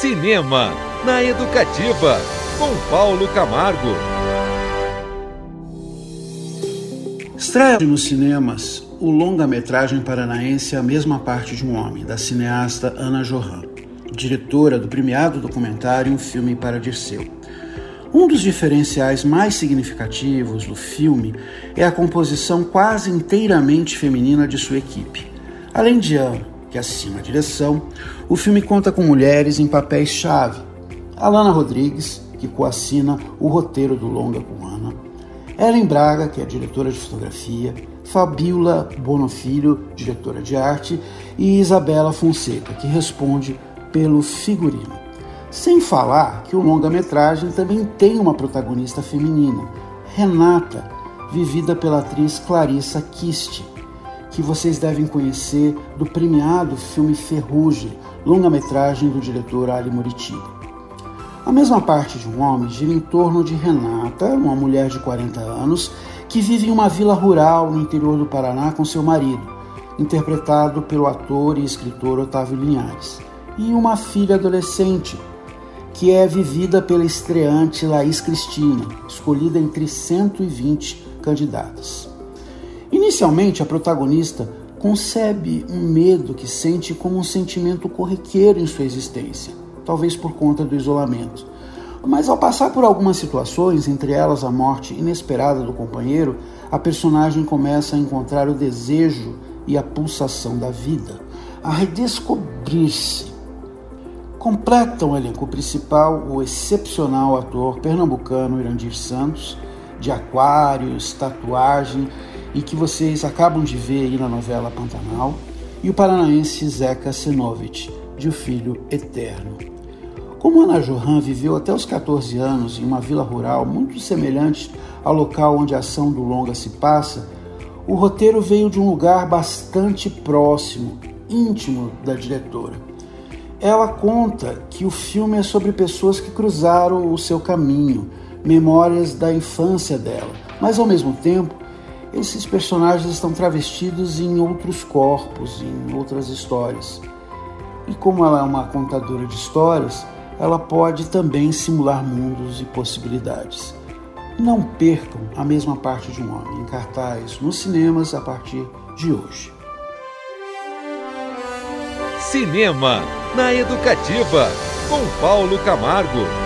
Cinema na Educativa, com Paulo Camargo. Estreia nos cinemas o longa-metragem paranaense A Mesma Parte de um Homem, da cineasta Ana Johan, diretora do premiado documentário Um Filme para Dirceu. Um dos diferenciais mais significativos do filme é a composição quase inteiramente feminina de sua equipe. Além de Ana, que assina a direção, o filme conta com mulheres em papéis-chave. Alana Rodrigues, que coassina o roteiro do longa com Ana. Ellen Braga, que é diretora de fotografia. Fabiola Bonofilho, diretora de arte. E Isabela Fonseca, que responde pelo figurino. Sem falar que o longa-metragem também tem uma protagonista feminina, Renata, vivida pela atriz Clarissa Kist que vocês devem conhecer do premiado filme Ferrugem, longa-metragem do diretor Ali Moritiba. A mesma parte de um homem gira em torno de Renata, uma mulher de 40 anos, que vive em uma vila rural no interior do Paraná com seu marido, interpretado pelo ator e escritor Otávio Linhares, e uma filha adolescente, que é vivida pela estreante Laís Cristina, escolhida entre 120 candidatas. Inicialmente, a protagonista concebe um medo que sente como um sentimento corriqueiro em sua existência, talvez por conta do isolamento. Mas ao passar por algumas situações, entre elas a morte inesperada do companheiro, a personagem começa a encontrar o desejo e a pulsação da vida, a redescobrir-se. Completam o elenco principal o excepcional ator pernambucano Irandir Santos, de aquários, tatuagem e que vocês acabam de ver aí na novela Pantanal, e o paranaense Zeca Senovich, de O Filho Eterno. Como Ana Johan viveu até os 14 anos em uma vila rural muito semelhante ao local onde a ação do longa se passa, o roteiro veio de um lugar bastante próximo, íntimo da diretora. Ela conta que o filme é sobre pessoas que cruzaram o seu caminho, memórias da infância dela, mas ao mesmo tempo esses personagens estão travestidos em outros corpos, em outras histórias. E como ela é uma contadora de histórias, ela pode também simular mundos e possibilidades. Não percam a mesma parte de um homem em cartaz nos cinemas a partir de hoje. Cinema na Educativa com Paulo Camargo.